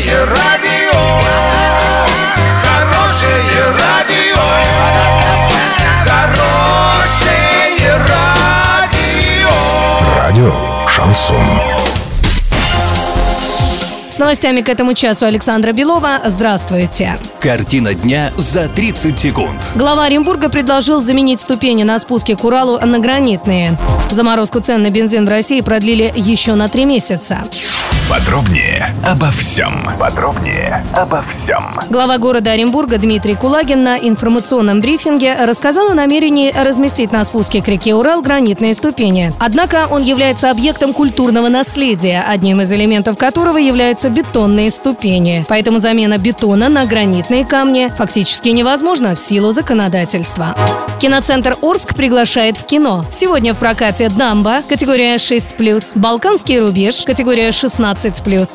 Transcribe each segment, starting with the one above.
Хорошее радио, хорошее радио, хорошее радио. Радио Шансон. С новостями к этому часу Александра Белова. Здравствуйте. Картина дня за 30 секунд. Глава Оренбурга предложил заменить ступени на спуске к Уралу на гранитные. Заморозку цен на бензин в России продлили еще на три месяца. Подробнее обо всем. Подробнее обо всем. Глава города Оренбурга Дмитрий Кулагин на информационном брифинге рассказал о намерении разместить на спуске к реке Урал гранитные ступени. Однако он является объектом культурного наследия, одним из элементов которого являются бетонные ступени. Поэтому замена бетона на гранитные камни фактически невозможна в силу законодательства. Киноцентр Орск приглашает в кино. Сегодня в прокате «Дамба» категория 6+, «Балканский рубеж» категория 16+,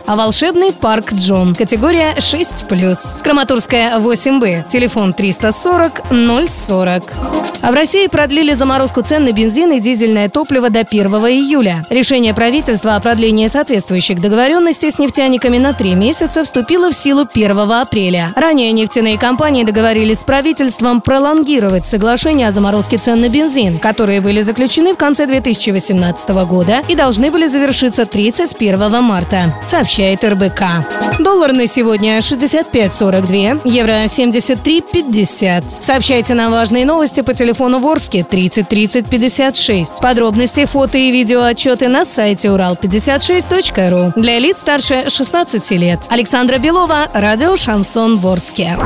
а «Волшебный парк Джон» категория 6+. Краматорская 8Б, телефон 340 040. А в России продлили заморозку цен на бензин и дизельное топливо до 1 июля. Решение правительства о продлении соответствующих договоренностей с нефтяниками на три месяца вступило в силу 1 апреля. Ранее нефтяные компании договорились с правительством пролонгировать соглашение о заморозке цен на бензин, которые были заключены в конце 2018 года и должны были завершиться 31 марта, сообщает РБК. Доллар на сегодня 65.42, евро 73.50. Сообщайте нам важные новости по телефону Ворске 30 30 56. Подробности, фото и видео отчеты на сайте урал56.ру. Для лиц старше 16 лет. Александра Белова, радио «Шансон Ворске».